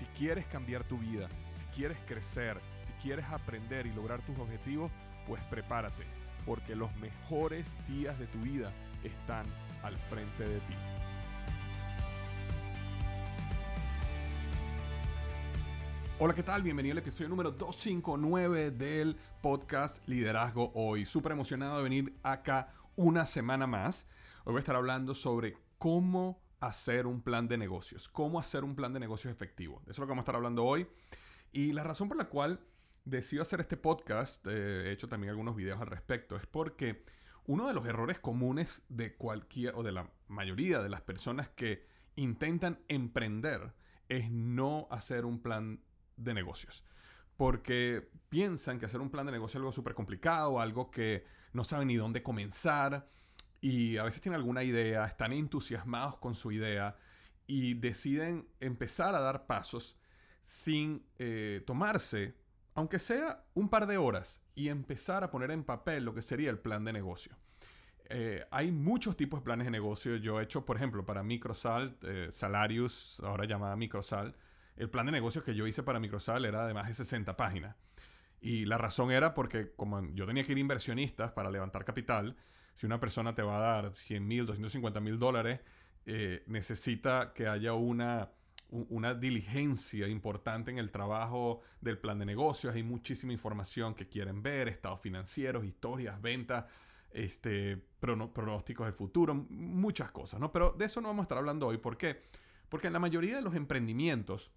Si quieres cambiar tu vida, si quieres crecer, si quieres aprender y lograr tus objetivos, pues prepárate, porque los mejores días de tu vida están al frente de ti. Hola, ¿qué tal? Bienvenido al episodio número 259 del podcast Liderazgo Hoy. Súper emocionado de venir acá una semana más. Hoy voy a estar hablando sobre cómo hacer un plan de negocios, cómo hacer un plan de negocios efectivo. Eso es lo que vamos a estar hablando hoy. Y la razón por la cual decido hacer este podcast, eh, he hecho también algunos videos al respecto, es porque uno de los errores comunes de cualquier o de la mayoría de las personas que intentan emprender es no hacer un plan de negocios. Porque piensan que hacer un plan de negocio es algo súper complicado, algo que no saben ni dónde comenzar y a veces tienen alguna idea, están entusiasmados con su idea y deciden empezar a dar pasos sin eh, tomarse, aunque sea un par de horas, y empezar a poner en papel lo que sería el plan de negocio. Eh, hay muchos tipos de planes de negocio. Yo he hecho, por ejemplo, para Microsalt, eh, Salarius, ahora llamada Microsal, el plan de negocios que yo hice para Microsal era de más de 60 páginas. Y la razón era porque como yo tenía que ir inversionistas para levantar capital, si una persona te va a dar 100 mil, 250 mil dólares, eh, necesita que haya una, una diligencia importante en el trabajo del plan de negocios. Hay muchísima información que quieren ver, estados financieros, historias, ventas, este, pronósticos del futuro, muchas cosas, ¿no? Pero de eso no vamos a estar hablando hoy. ¿Por qué? Porque en la mayoría de los emprendimientos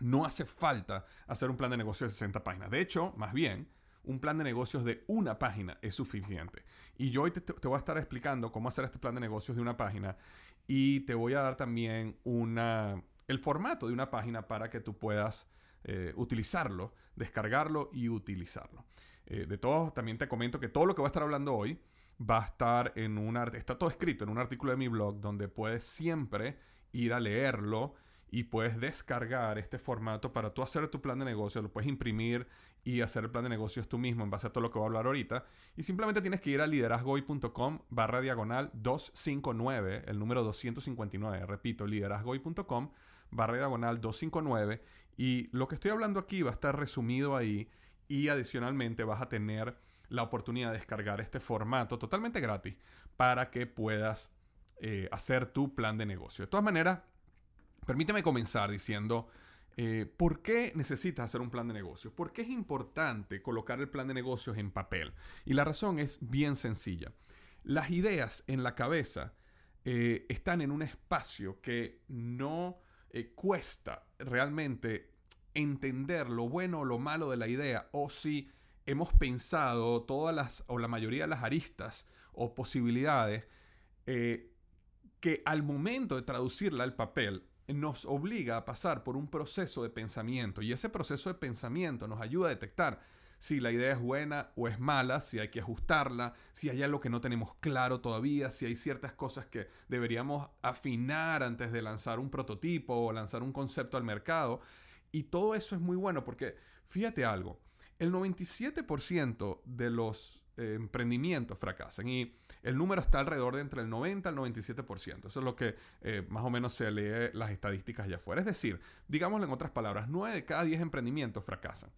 no hace falta hacer un plan de negocios de 60 páginas. De hecho, más bien, un plan de negocios de una página es suficiente. Y yo hoy te, voy a estar explicando cómo hacer este plan de negocios de una página y te voy a dar también una, el formato de una página para que tú puedas eh, utilizarlo, descargarlo y utilizarlo. Eh, de todos, también te comento que todo lo que voy a estar hablando hoy va a estar en un está todo escrito en un artículo de mi blog donde puedes siempre ir a leerlo y puedes descargar este formato para tú hacer tu plan de negocio, lo puedes imprimir y hacer el plan de negocios tú mismo en base a todo lo que voy a hablar ahorita. Y simplemente tienes que ir a liderazgoy.com barra diagonal 259, el número 259, repito, liderazgoy.com barra diagonal 259. Y lo que estoy hablando aquí va a estar resumido ahí y adicionalmente vas a tener la oportunidad de descargar este formato totalmente gratis para que puedas eh, hacer tu plan de negocio. De todas maneras, Permíteme comenzar diciendo, eh, ¿por qué necesitas hacer un plan de negocios? ¿Por qué es importante colocar el plan de negocios en papel? Y la razón es bien sencilla. Las ideas en la cabeza eh, están en un espacio que no eh, cuesta realmente entender lo bueno o lo malo de la idea o si hemos pensado todas las o la mayoría de las aristas o posibilidades que al momento de traducirla al papel nos obliga a pasar por un proceso de pensamiento y ese proceso de pensamiento nos ayuda a detectar si la idea es buena o es mala, si hay que ajustarla, si hay algo que no tenemos claro todavía, si hay ciertas cosas que deberíamos afinar antes de lanzar un prototipo o lanzar un concepto al mercado. Y todo eso es muy bueno porque fíjate algo, el 97% de los emprendimientos fracasan y el número está alrededor de entre el 90 al 97%. Eso es lo que eh, más o menos se lee las estadísticas allá afuera. Es decir, digámoslo en otras palabras, 9 de cada 10 emprendimientos fracasan.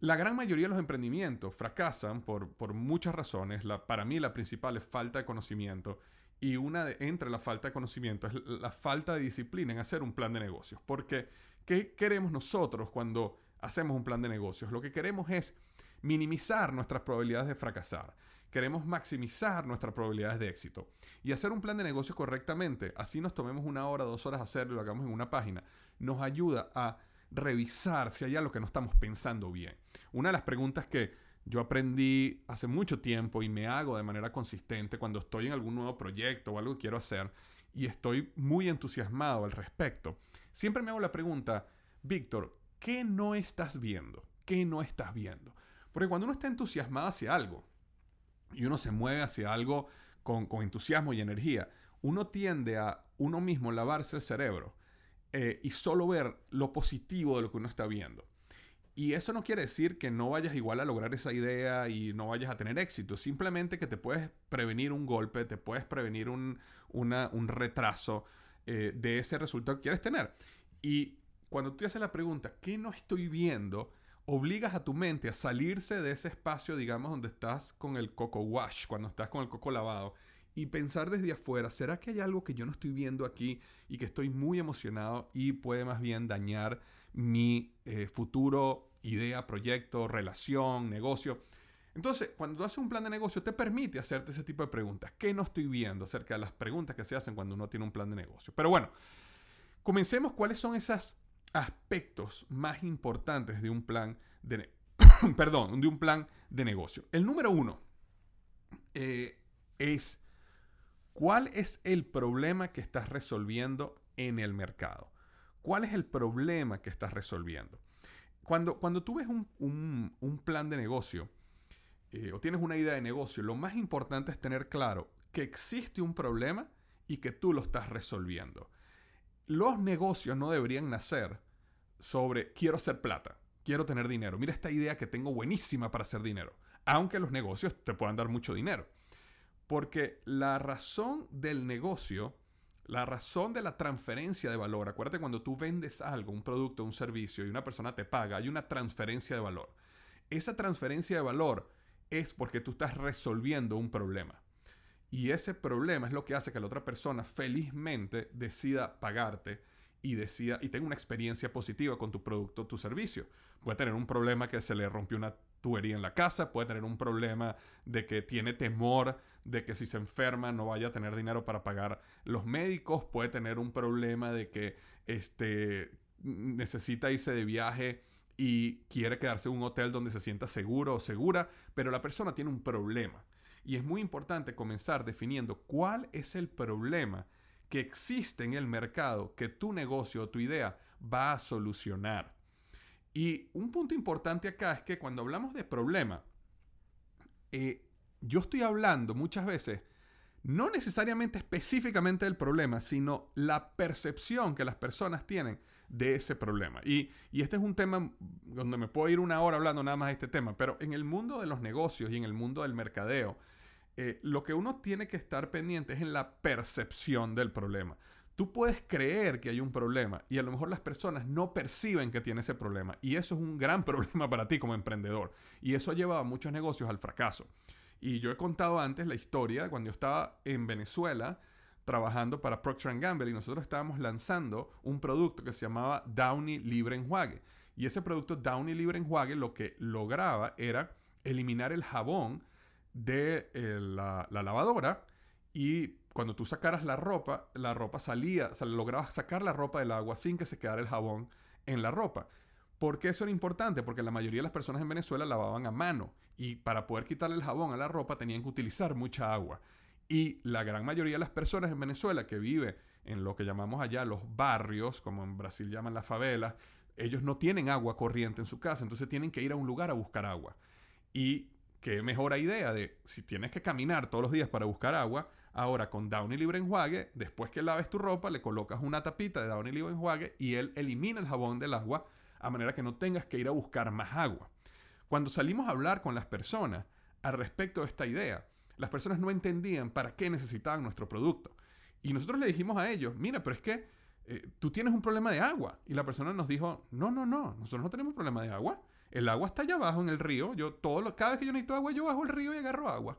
La gran mayoría de los emprendimientos fracasan por, por muchas razones. La, para mí la principal es falta de conocimiento y una de, entre la falta de conocimiento es la falta de disciplina en hacer un plan de negocios. Porque, ¿qué queremos nosotros cuando hacemos un plan de negocios. Lo que queremos es minimizar nuestras probabilidades de fracasar. Queremos maximizar nuestras probabilidades de éxito. Y hacer un plan de negocio correctamente, así nos tomemos una hora, dos horas hacerlo lo hagamos en una página, nos ayuda a revisar si hay algo que no estamos pensando bien. Una de las preguntas que yo aprendí hace mucho tiempo y me hago de manera consistente cuando estoy en algún nuevo proyecto o algo que quiero hacer y estoy muy entusiasmado al respecto, siempre me hago la pregunta, Víctor, ¿qué no estás viendo? ¿Qué no estás viendo? Porque cuando uno está entusiasmado hacia algo y uno se mueve hacia algo con, entusiasmo y energía, uno tiende a uno mismo lavarse el cerebro eh, y solo ver lo positivo de lo que uno está viendo. Y eso no quiere decir que no vayas igual a lograr esa idea y no vayas a tener éxito. Simplemente que te puedes prevenir un golpe, te puedes prevenir un, retraso eh, de ese resultado que quieres tener. Y cuando tú haces la pregunta, ¿qué no estoy viendo? Obligas a tu mente a salirse de ese espacio, digamos, donde estás con el coco wash, cuando estás con el coco lavado, y pensar desde afuera, ¿será que hay algo que yo no estoy viendo aquí y que estoy muy emocionado y puede más bien dañar mi eh, futuro, idea, proyecto, relación, negocio? Entonces, cuando tú haces un plan de negocio, te permite hacerte ese tipo de preguntas. ¿Qué no estoy viendo acerca de las preguntas que se hacen cuando uno tiene un plan de negocio? Pero bueno, comencemos cuáles son esos aspectos más importantes de un plan de, perdón, de un plan de negocio. El número uno eh, es ¿Cuál es el problema que estás resolviendo en el mercado? ¿Cuál es el problema que estás resolviendo? Cuando, cuando tú ves un, plan de negocio eh, o tienes una idea de negocio, lo más importante es tener claro que existe un problema y que tú lo estás resolviendo. Los negocios no deberían nacer sobre quiero hacer plata, quiero tener dinero. Mira esta idea que tengo buenísima para hacer dinero, aunque los negocios te puedan dar mucho dinero. Porque la razón del negocio, la razón de la transferencia de valor, acuérdate cuando tú vendes algo, un producto, un servicio y una persona te paga, hay una transferencia de valor. Esa transferencia de valor es porque tú estás resolviendo un problema. Y ese problema es lo que hace que la otra persona felizmente decida pagarte y decida y tenga una experiencia positiva con tu producto tu servicio. Puede tener un problema que se le rompió una tubería en la casa, puede tener un problema de que tiene temor de que si se enferma no vaya a tener dinero para pagar los médicos, puede tener un problema de que este, necesita irse de viaje y quiere quedarse en un hotel donde se sienta seguro o segura, pero la persona tiene un problema. Y es muy importante comenzar definiendo cuál es el problema que existe en el mercado que tu negocio o tu idea va a solucionar. Y un punto importante acá es que cuando hablamos de problema, eh, yo estoy hablando muchas veces no necesariamente específicamente del problema, sino la percepción que las personas tienen de ese problema. Y, y, este es un tema donde me puedo ir una hora hablando nada más de este tema, pero en el mundo de los negocios y en el mundo del mercadeo, eh, lo que uno tiene que estar pendiente es en la percepción del problema. Tú puedes creer que hay un problema y a lo mejor las personas no perciben que tiene ese problema. Y eso es un gran problema para ti como emprendedor. Y eso ha llevado a muchos negocios al fracaso. Y yo he contado antes la historia cuando yo estaba en Venezuela trabajando para Procter Gamble y nosotros estábamos lanzando un producto que se llamaba Downy Libre Enjuague. Y ese producto Downy Libre Enjuague lo que lograba era eliminar el jabón de eh, la, lavadora y cuando tú sacaras la ropa, la ropa salía, o sea, lograbas sacar la ropa del agua sin que se quedara el jabón en la ropa. ¿Por qué eso era importante? Porque la mayoría de las personas en Venezuela lavaban a mano y para poder quitarle el jabón a la ropa tenían que utilizar mucha agua. Y la gran mayoría de las personas en Venezuela que vive en lo que llamamos allá los barrios, como en Brasil llaman las favelas, ellos no tienen agua corriente en su casa, entonces tienen que ir a un lugar a buscar agua. Y qué mejor idea de si tienes que caminar todos los días para buscar agua, ahora con Downy Libre Enjuague, después que laves tu ropa, le colocas una tapita de Downy Libre Enjuague y él elimina el jabón del agua a manera que no tengas que ir a buscar más agua. Cuando salimos a hablar con las personas al respecto de esta idea, las personas no entendían para qué necesitaban nuestro producto. Y nosotros le dijimos a ellos, mira, pero es que eh, tú tienes un problema de agua. Y la persona nos dijo, no, no, no, nosotros no tenemos problema de agua. El agua está allá abajo en el río. Yo todo cada vez que yo necesito agua, yo bajo el río y agarro agua.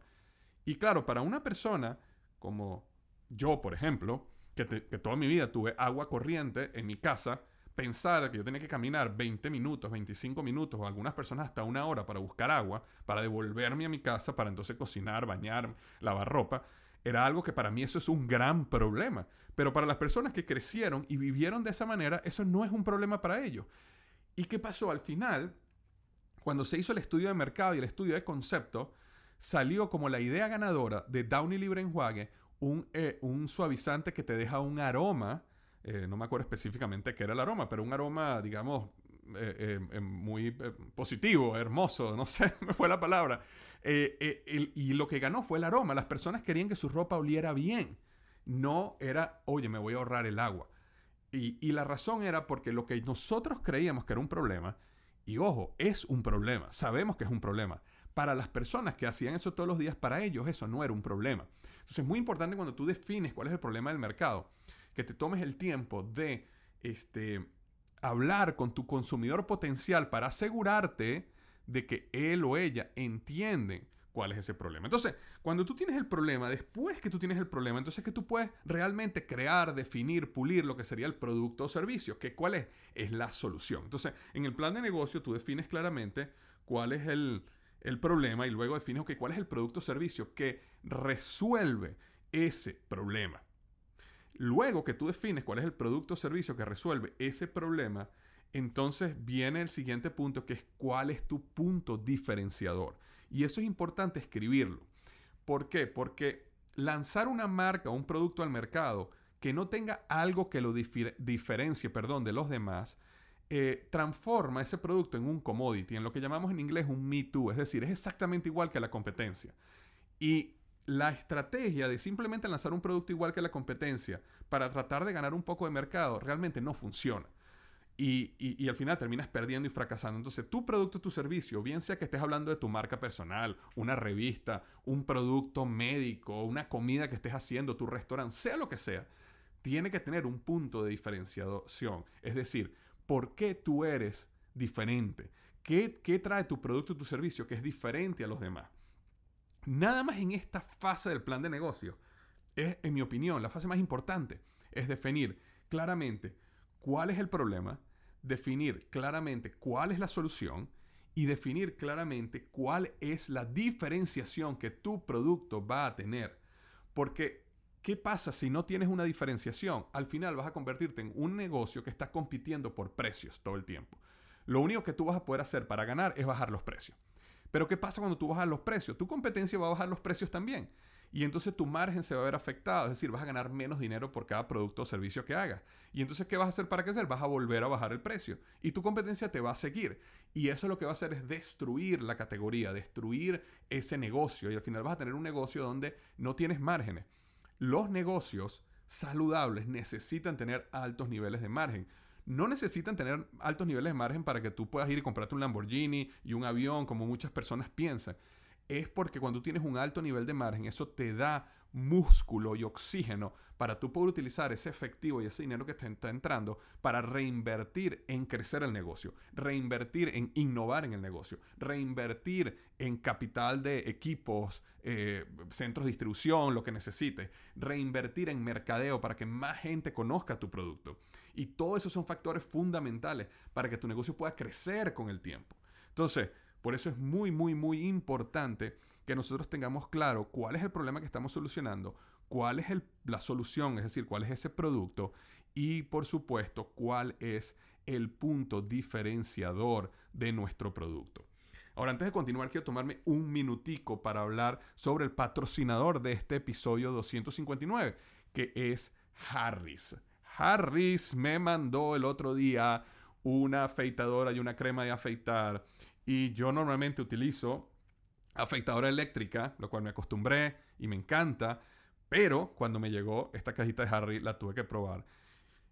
Y claro, para una persona como yo, por ejemplo, que, que toda mi vida tuve agua corriente en mi casa, pensar que yo tenía que caminar 20 minutos, 25 minutos o algunas personas hasta una hora para buscar agua, para devolverme a mi casa, para entonces cocinar, bañar, lavar ropa, era algo que para mí eso es un gran problema. Pero para las personas que crecieron y vivieron de esa manera, eso no es un problema para ellos. ¿Y qué pasó? Al final, cuando se hizo el estudio de mercado y el estudio de concepto, salió como la idea ganadora de Downy Libre Enjuague un, eh, un suavizante que te deja un aroma eh, no me acuerdo específicamente qué era el aroma, pero un aroma, digamos, eh, muy positivo, hermoso, no sé, me fue la palabra. y lo que ganó fue el aroma. Las personas querían que su ropa oliera bien. No era, oye, me voy a ahorrar el agua. Y, la razón era porque lo que nosotros creíamos que era un problema, y ojo, es un problema, sabemos que es un problema. Para las personas que hacían eso todos los días, para ellos eso no era un problema. Entonces es muy importante cuando tú defines cuál es el problema del mercado, que te tomes el tiempo de este, hablar con tu consumidor potencial para asegurarte de que él o ella entienden cuál es ese problema. Entonces, cuando tú tienes el problema, después que tú tienes el problema, entonces que tú puedes realmente crear, definir, pulir lo que sería el producto o servicio, que cuál es, es la solución. Entonces, en el plan de negocio tú defines claramente cuál es el, problema y luego defines cuál es el producto o servicio que resuelve ese problema. Luego que tú defines cuál es el producto o servicio que resuelve ese problema, entonces viene el siguiente punto que es cuál es tu punto diferenciador. Y eso es importante escribirlo. ¿Por qué? Porque lanzar una marca o un producto al mercado que no tenga algo que lo diferencie perdón, de los demás, eh, transforma ese producto en un commodity, en lo que llamamos en inglés un Me Too, es decir, es exactamente igual que la competencia. Y la estrategia de simplemente lanzar un producto igual que la competencia para tratar de ganar un poco de mercado realmente no funciona. Y, al final terminas perdiendo y fracasando. Entonces, tu producto, tu servicio, bien sea que estés hablando de tu marca personal, una revista, un producto médico, una comida que estés haciendo, tu restaurante, sea lo que sea, tiene que tener un punto de diferenciación. Es decir, ¿por qué tú eres diferente? ¿Qué, qué trae tu producto, tu servicio que es diferente a los demás? Nada más en esta fase del plan de negocio es, en mi opinión, la fase más importante. Es definir claramente cuál es el problema, definir claramente cuál es la solución y definir claramente cuál es la diferenciación que tu producto va a tener. Porque, ¿qué pasa si no tienes una diferenciación? Al final vas a convertirte en un negocio que está compitiendo por precios todo el tiempo. Lo único que tú vas a poder hacer para ganar es bajar los precios. Pero ¿qué pasa cuando tú bajas los precios? Tu competencia va a bajar los precios también. Y entonces tu margen se va a ver afectado, es decir, vas a ganar menos dinero por cada producto o servicio que hagas. Y entonces, ¿qué vas a hacer para crecer? Vas a volver a bajar el precio. Y tu competencia te va a seguir. Y eso lo que va a hacer es destruir la categoría, destruir ese negocio. Y al final vas a tener un negocio donde no tienes márgenes. Los negocios saludables necesitan tener altos niveles de margen no necesitan tener altos niveles de margen para que tú puedas ir y comprarte un Lamborghini y un avión, como muchas personas piensan es porque cuando tienes un alto nivel de margen, eso te da músculo y oxígeno para tú poder utilizar ese efectivo y ese dinero que te está entrando para reinvertir en crecer el negocio, reinvertir en innovar en el negocio, reinvertir en capital de equipos, eh, centros de distribución, lo que necesites, reinvertir en mercadeo para que más gente conozca tu producto. Y todos esos son factores fundamentales para que tu negocio pueda crecer con el tiempo. Entonces, por eso es muy, muy, muy importante que nosotros tengamos claro cuál es el problema que estamos solucionando, cuál es la solución, es decir, cuál es ese producto y por supuesto cuál es el punto diferenciador de nuestro producto. Ahora, antes de continuar, quiero tomarme un minutico para hablar sobre el patrocinador de este episodio 259, que es Harris. Harris me mandó el otro día una afeitadora y una crema de afeitar y yo normalmente utilizo afeitadora eléctrica, lo cual me acostumbré y me encanta. Pero cuando me llegó esta cajita de Harry, la tuve que probar.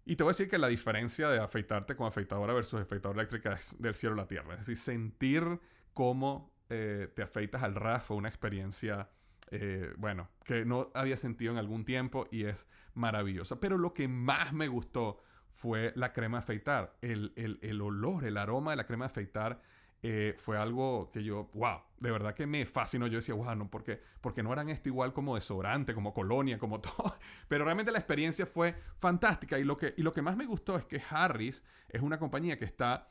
Y te voy a decir que la diferencia de afeitarte con afeitadora versus afeitadora eléctrica es del cielo a la tierra. Es decir, sentir cómo eh, te afeitas al ras fue una experiencia, eh, bueno, que no había sentido en algún tiempo y es maravillosa. Pero lo que más me gustó fue la crema afeitar. El, el, el olor, el aroma de la crema afeitar eh, fue algo que yo, wow, de verdad que me fascinó. Yo decía, wow, no, porque, porque no eran esto igual como desodorante, como colonia, como todo. Pero realmente la experiencia fue fantástica. Y lo que, y lo que más me gustó es que Harris es una compañía que está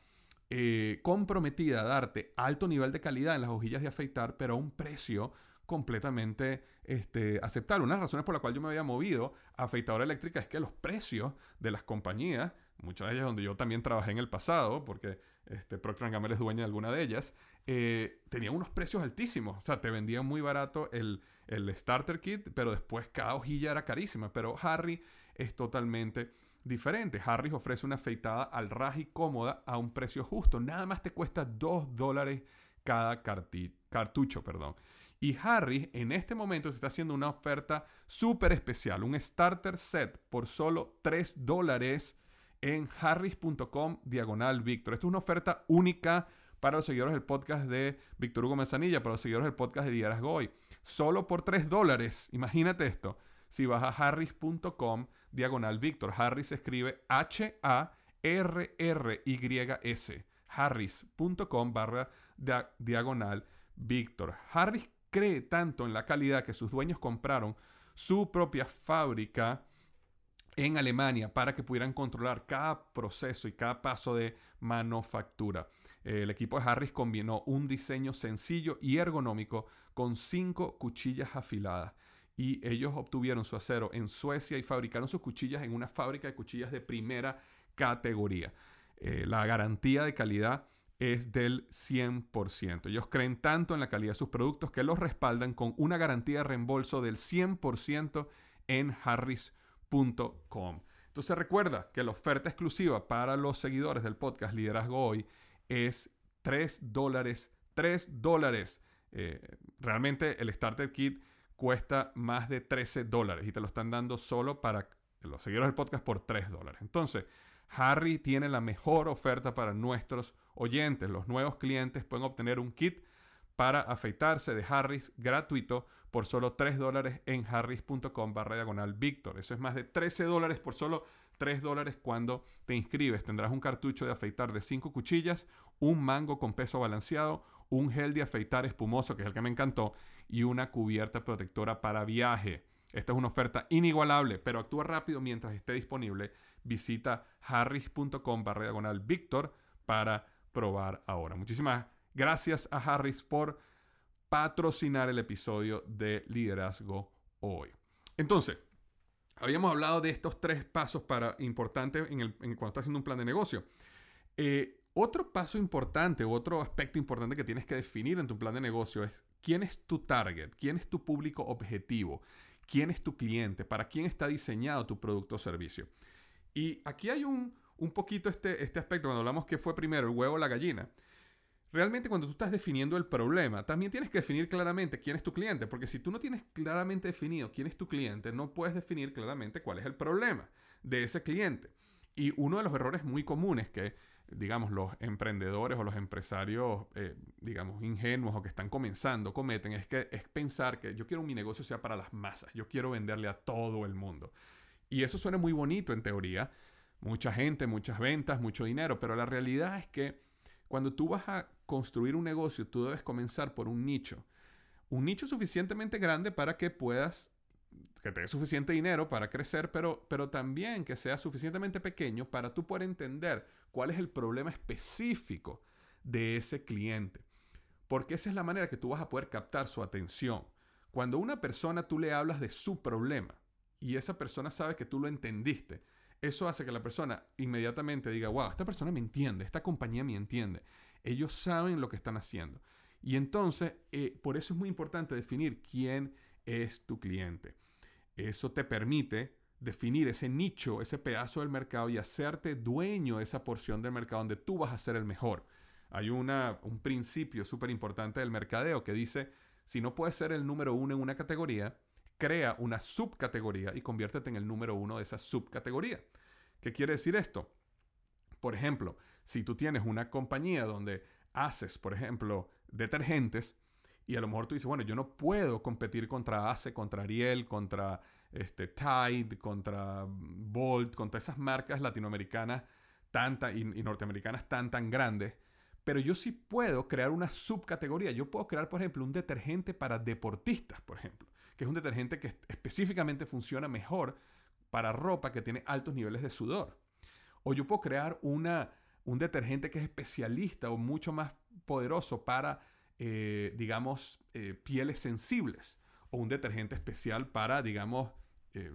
eh, comprometida a darte alto nivel de calidad en las hojillas de afeitar, pero a un precio completamente este, aceptable. Una de las razones por la cual yo me había movido a afeitadora eléctrica es que los precios de las compañías, muchas de ellas donde yo también trabajé en el pasado, porque este, Procter Gamble es dueña de alguna de ellas, eh, tenían unos precios altísimos. O sea, te vendían muy barato el, el starter kit, pero después cada hojilla era carísima. Pero Harry es totalmente diferente. Harris ofrece una afeitada al ras y cómoda a un precio justo. Nada más te cuesta 2 dólares cada cartucho. Perdón. Y Harris en este momento te está haciendo una oferta súper especial, un starter set por solo 3 dólares en harris.com diagonal Víctor. Esto es una oferta única para los seguidores del podcast de Víctor Hugo Manzanilla, para los seguidores del podcast de Liderazgo Hoy. Solo por 3 dólares. Imagínate esto. Si vas a harris.com diagonal Víctor. Harris escribe H-A-R-R-Y-S. Harris.com barra diagonal Víctor. Harris cree tanto en la calidad que sus dueños compraron su propia fábrica en Alemania para que pudieran controlar cada proceso y cada paso de manufactura. El equipo de Harris combinó un diseño sencillo y ergonómico con cinco cuchillas afiladas y ellos obtuvieron su acero en Suecia y fabricaron sus cuchillas en una fábrica de cuchillas de primera categoría. Eh, la garantía de calidad es del 100%. Ellos creen tanto en la calidad de sus productos que los respaldan con una garantía de reembolso del 100% en harris.com. Entonces recuerda que la oferta exclusiva para los seguidores del podcast Liderazgo Hoy es 3 dólares. 3 dólares. Eh, realmente el Starter Kit cuesta más de 13 dólares y te lo están dando solo para los seguidores del podcast por 3 dólares. Entonces, Harry tiene la mejor oferta para nuestros oyentes. Los nuevos clientes pueden obtener un kit para afeitarse de Harris gratuito por solo 3 dólares en harris.com barra diagonal Víctor. Eso es más de 13 dólares por solo 3 dólares cuando te inscribes. Tendrás un cartucho de afeitar de 5 cuchillas, un mango con peso balanceado, un gel de afeitar espumoso, que es el que me encantó, y una cubierta protectora para viaje. Esta es una oferta inigualable, pero actúa rápido mientras esté disponible. Visita harris.com barra diagonal Víctor para probar ahora. Muchísimas gracias a Harris por patrocinar el episodio de Liderazgo hoy. Entonces, habíamos hablado de estos tres pasos para importantes en, el, cuando estás haciendo un plan de negocio. Eh, otro paso importante, otro aspecto importante que tienes que definir en tu plan de negocio es quién es tu target, quién es tu público objetivo, quién es tu cliente, para quién está diseñado tu producto o servicio. Y aquí hay un, un poquito este, este aspecto, cuando hablamos que fue primero el huevo o la gallina. Realmente cuando tú estás definiendo el problema, también tienes que definir claramente quién es tu cliente, porque si tú no tienes claramente definido quién es tu cliente, no puedes definir claramente cuál es el problema de ese cliente. Y uno de los errores muy comunes que, digamos, los emprendedores o los empresarios, eh, digamos, ingenuos o que están comenzando cometen es que es pensar que yo quiero que mi negocio sea para las masas, yo quiero venderle a todo el mundo. Y eso suena muy bonito en teoría, mucha gente, muchas ventas, mucho dinero, pero la realidad es que cuando tú vas a construir un negocio, tú debes comenzar por un nicho. Un nicho suficientemente grande para que puedas, que te dé suficiente dinero para crecer, pero, pero también que sea suficientemente pequeño para tú poder entender cuál es el problema específico de ese cliente. Porque esa es la manera que tú vas a poder captar su atención. Cuando una persona tú le hablas de su problema y esa persona sabe que tú lo entendiste, eso hace que la persona inmediatamente diga, wow, esta persona me entiende, esta compañía me entiende. Ellos saben lo que están haciendo. Y entonces, eh, por eso es muy importante definir quién es tu cliente. Eso te permite definir ese nicho, ese pedazo del mercado y hacerte dueño de esa porción del mercado donde tú vas a ser el mejor. Hay una, un principio súper importante del mercadeo que dice, si no puedes ser el número uno en una categoría, crea una subcategoría y conviértete en el número uno de esa subcategoría. ¿Qué quiere decir esto? Por ejemplo, si tú tienes una compañía donde haces, por ejemplo, detergentes, y a lo mejor tú dices, bueno, yo no puedo competir contra Ace, contra Ariel, contra este, Tide, contra Bolt, contra esas marcas latinoamericanas tan, y, y, norteamericanas tan, tan grandes. Pero yo sí puedo crear una subcategoría. Yo puedo crear, por ejemplo, un detergente para deportistas, por ejemplo que es un detergente que específicamente funciona mejor para ropa que tiene altos niveles de sudor. O yo puedo crear una, un detergente que es especialista o mucho más poderoso para, eh, digamos, eh, pieles sensibles. O un detergente especial para, digamos, eh,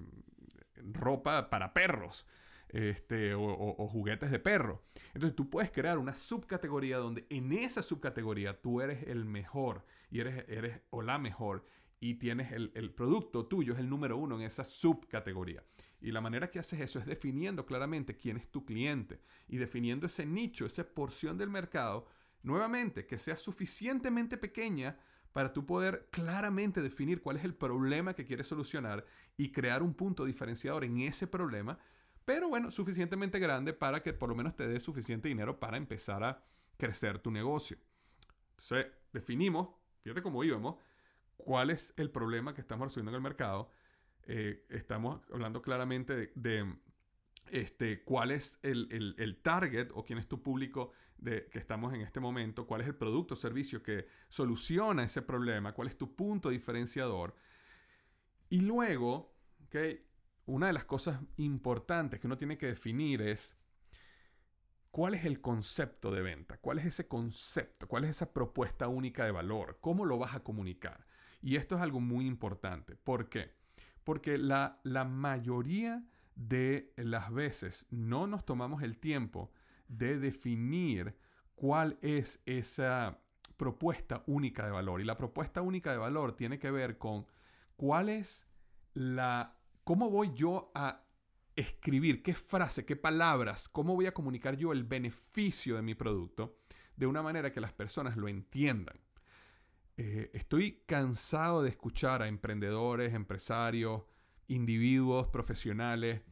ropa para perros. Este, o, juguetes de perro. Entonces tú puedes crear una subcategoría donde en esa subcategoría tú eres el mejor y eres, eres o la mejor y tienes el, el, producto tuyo es el número uno en esa subcategoría. Y la manera que haces eso es definiendo claramente quién es tu cliente y definiendo ese nicho, esa porción del mercado, nuevamente, que sea suficientemente pequeña para tú poder claramente definir cuál es el problema que quieres solucionar y crear un punto diferenciador en ese problema, pero bueno, suficientemente grande para que por lo menos te dé suficiente dinero para empezar a crecer tu negocio. Entonces, definimos, fíjate cómo íbamos, cuál es el problema que estamos resolviendo en el mercado. Eh, estamos hablando claramente de, este, cuál es el, target o quién es tu público de, que estamos en este momento, cuál es el producto o servicio que soluciona ese problema, cuál es tu punto diferenciador. Y luego, okay, una de las cosas importantes que uno tiene que definir es cuál es el concepto de venta, cuál es ese concepto, cuál es esa propuesta única de valor, cómo lo vas a comunicar. Y esto es algo muy importante. ¿Por qué? Porque la, la mayoría de las veces no nos tomamos el tiempo de definir cuál es esa propuesta única de valor. Y la propuesta única de valor tiene que ver con cuál es la... ¿Cómo voy yo a escribir? ¿Qué frase? ¿Qué palabras? ¿Cómo voy a comunicar yo el beneficio de mi producto de una manera que las personas lo entiendan? Eh, estoy cansado de escuchar a emprendedores, empresarios, individuos, profesionales,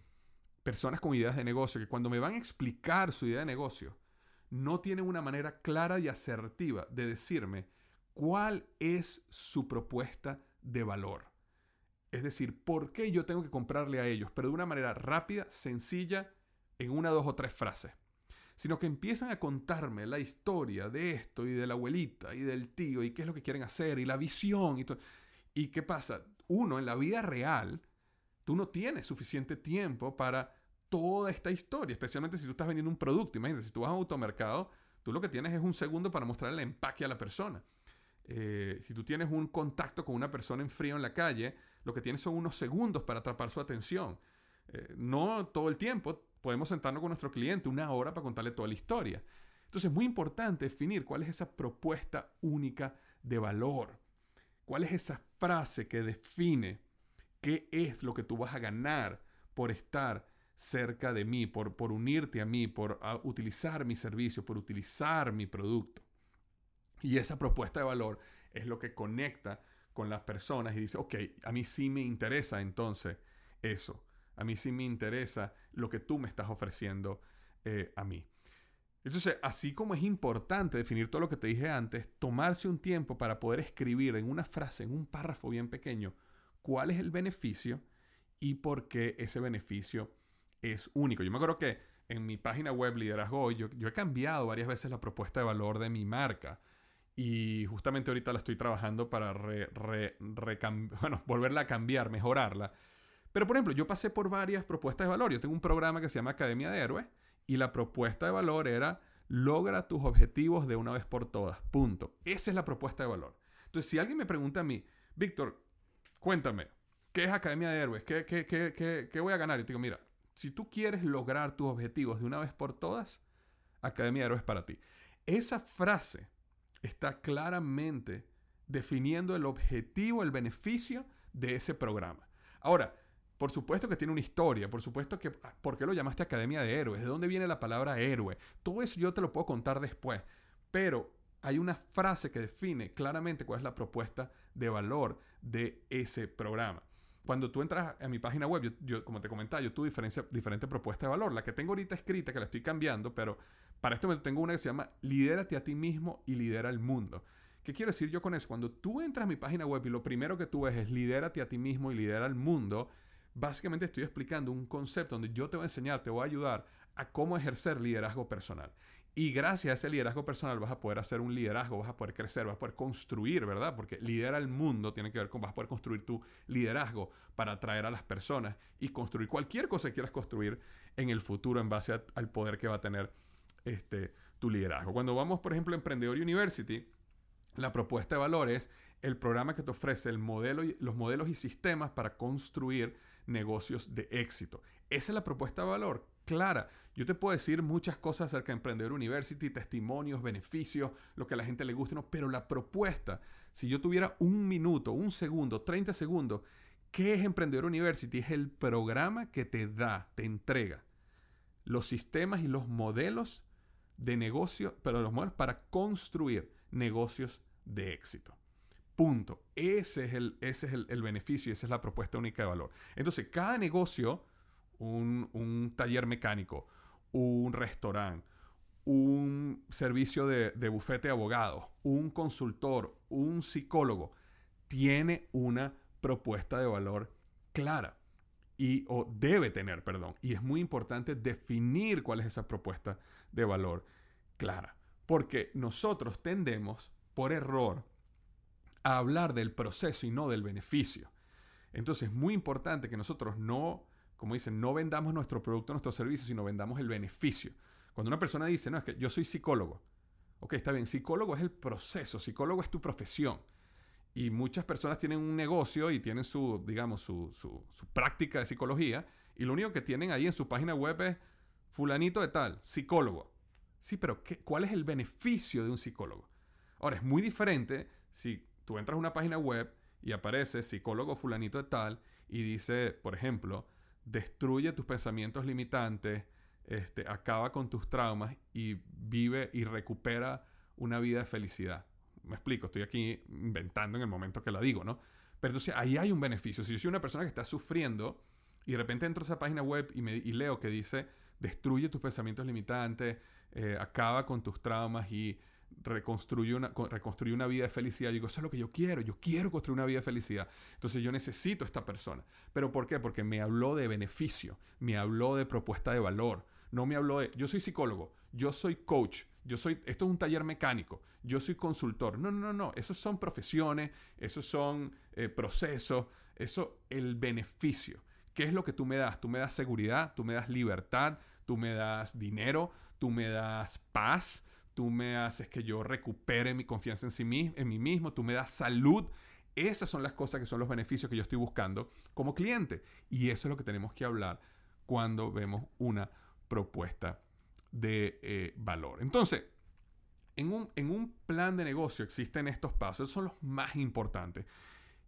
personas con ideas de negocio, que cuando me van a explicar su idea de negocio, no tienen una manera clara y asertiva de decirme cuál es su propuesta de valor. Es decir, por qué yo tengo que comprarle a ellos, pero de una manera rápida, sencilla, en una, dos o tres frases sino que empiezan a contarme la historia de esto y de la abuelita y del tío y qué es lo que quieren hacer y la visión y todo. ¿Y qué pasa? Uno, en la vida real, tú no tienes suficiente tiempo para toda esta historia, especialmente si tú estás vendiendo un producto. Imagínate, si tú vas a un automercado, tú lo que tienes es un segundo para mostrar el empaque a la persona. Eh, si tú tienes un contacto con una persona en frío en la calle, lo que tienes son unos segundos para atrapar su atención. Eh, no todo el tiempo, podemos sentarnos con nuestro cliente una hora para contarle toda la historia. Entonces es muy importante definir cuál es esa propuesta única de valor. ¿Cuál es esa frase que define qué es lo que tú vas a ganar por estar cerca de mí, por, por unirte a mí, por ah, utilizar mi servicio, por utilizar mi producto? Y esa propuesta de valor es lo que conecta con las personas y dice, ok, a mí sí me interesa entonces eso. A mí sí me interesa lo que tú me estás ofreciendo eh, a mí. Entonces, así como es importante definir todo lo que te dije antes, tomarse un tiempo para poder escribir en una frase, en un párrafo bien pequeño, cuál es el beneficio y por qué ese beneficio es único. Yo me acuerdo que en mi página web Liderazgo yo, yo he cambiado varias veces la propuesta de valor de mi marca. Y justamente ahorita la estoy trabajando para volverla a cambiar, mejorarla. Pero, por ejemplo, yo pasé por varias propuestas de valor. Yo tengo un programa que se llama Academia de Héroes y la propuesta de valor era logra tus objetivos de una vez por todas. Punto. Esa es la propuesta de valor. Entonces, si alguien me pregunta a mí, Víctor, cuéntame, ¿qué es Academia de Héroes? ¿Qué, qué, qué, qué voy a ganar? Y te digo, mira, si tú quieres lograr tus objetivos de una vez por todas, Academia de Héroes para ti. Esa frase está claramente definiendo el objetivo, el beneficio de ese programa. Ahora, por supuesto que tiene una historia, por supuesto que... Ah, ¿Por qué lo llamaste Academia de Héroes? ¿De dónde viene la palabra héroe? Todo eso yo te lo puedo contar después. Pero hay una frase que define claramente cuál es la propuesta de valor de ese programa. Cuando tú entras a mi página web, yo, como te comentaba, yo tuve diferente propuestas de valor. La que tengo ahorita escrita, que la estoy cambiando, pero para esto tengo una que se llama Lidérate a ti mismo y lidera el mundo. ¿Qué quiero decir yo con eso? Cuando tú entras a mi página web y lo primero que tú ves es Lidérate a ti mismo y lidera el mundo, Básicamente estoy explicando un concepto donde yo te voy a enseñar, te voy a ayudar a cómo ejercer liderazgo personal. Y gracias a ese liderazgo personal vas a poder hacer un liderazgo, vas a poder crecer, vas a poder construir, ¿verdad? Porque lidera el mundo tiene que ver con vas a poder construir tu liderazgo para atraer a las personas y construir cualquier cosa que quieras construir en el futuro en base al poder que va a tener este, tu liderazgo. Cuando vamos, por ejemplo, a Emprendedor University, la propuesta de valor es el programa que te ofrece el modelo y, los modelos y sistemas para construir negocios de éxito. Esa es la propuesta de valor clara. Yo te puedo decir muchas cosas acerca de Emprendedor University, testimonios, beneficios, lo que a la gente le guste, no, pero la propuesta, si yo tuviera un minuto, un segundo, 30 segundos, ¿qué es Emprendedor University? Es el programa que te da, te entrega los sistemas y los modelos de negocio, pero los modelos para construir negocios de éxito. Punto. Ese es el, ese es el, beneficio y esa es la propuesta única de valor. Entonces, cada negocio, un, taller mecánico, un restaurante, un servicio de, de bufete de abogados, un consultor, un psicólogo, tiene una propuesta de valor clara y o debe tener, perdón. Y es muy importante definir cuál es esa propuesta de valor clara, porque nosotros tendemos por error a hablar del proceso y no del beneficio. Entonces es muy importante que nosotros no, como dicen, no vendamos nuestro producto, nuestro servicio, sino vendamos el beneficio. Cuando una persona dice, no, es que yo soy psicólogo. Ok, está bien, psicólogo es el proceso, psicólogo es tu profesión. Y muchas personas tienen un negocio y tienen su, digamos, su, su, práctica de psicología. Y lo único que tienen ahí en su página web es fulanito de tal, psicólogo. Sí, pero ¿qué, ¿cuál es el beneficio de un psicólogo? Ahora, es muy diferente si tú entras a una página web y aparece psicólogo fulanito de tal y dice, por ejemplo, destruye tus pensamientos limitantes, este, acaba con tus traumas y vive y recupera una vida de felicidad. Me explico, estoy aquí inventando en el momento que la digo, ¿no? Pero entonces ahí hay un beneficio. Si yo soy una persona que está sufriendo y de repente entro a esa página web y, me, leo que dice, destruye tus pensamientos limitantes, eh, acaba con tus traumas y reconstruye una, una vida de felicidad. Yo digo, eso es lo que yo quiero, yo quiero construir una vida de felicidad. Entonces yo necesito a esta persona. ¿Pero por qué? Porque me habló de beneficio, me habló de propuesta de valor, no me habló de, yo soy psicólogo, yo soy coach, yo soy, esto es un taller mecánico, yo soy consultor. No, no, no, no, esos son profesiones, esos son eh, procesos, eso, el beneficio. ¿Qué es lo que tú me das? Tú me das seguridad, tú me das libertad, tú me das dinero, tú me das paz, tú me haces que yo recupere mi confianza en, sí, en mí mismo, tú me das salud. Esas son las cosas que son los beneficios que yo estoy buscando como cliente. Y eso es lo que tenemos que hablar cuando vemos una propuesta de eh, valor. Entonces, en un, en un plan de negocio existen estos pasos, son los más importantes.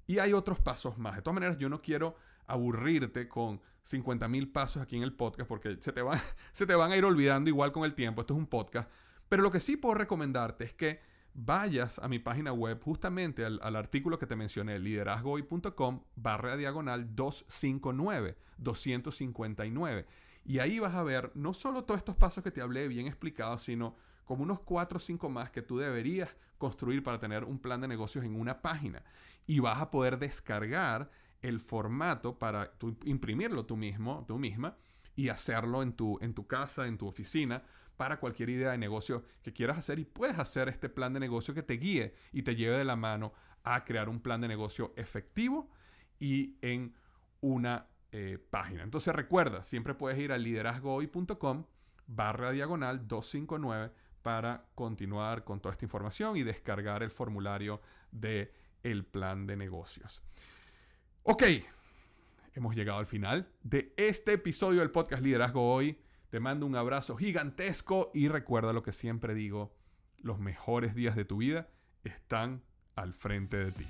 Y hay otros pasos más. De todas maneras, yo no quiero aburrirte con 50 mil pasos aquí en el podcast porque se te, van, se te van a ir olvidando igual con el tiempo. Esto es un podcast. Pero lo que sí puedo recomendarte es que vayas a mi página web justamente al, artículo que te mencioné, liderazgohoy.com barra diagonal 259, 259. Y ahí vas a ver no solo todos estos pasos que te hablé bien explicados, sino como unos 4 o 5 más que tú deberías construir para tener un plan de negocios en una página. Y vas a poder descargar el formato para imprimirlo tú mismo, tú misma, y hacerlo en tu, en tu casa, en tu oficina, para cualquier idea de negocio que quieras hacer y puedes hacer este plan de negocio que te guíe y te lleve de la mano a crear un plan de negocio efectivo y en una eh, página. Entonces recuerda, siempre puedes ir a liderazgohoy.com barra diagonal 259 para continuar con toda esta información y descargar el formulario de el plan de negocios. Ok, hemos llegado al final de este episodio del podcast Liderazgo Hoy. Te mando un abrazo gigantesco y recuerda lo que siempre digo, los mejores días de tu vida están al frente de ti.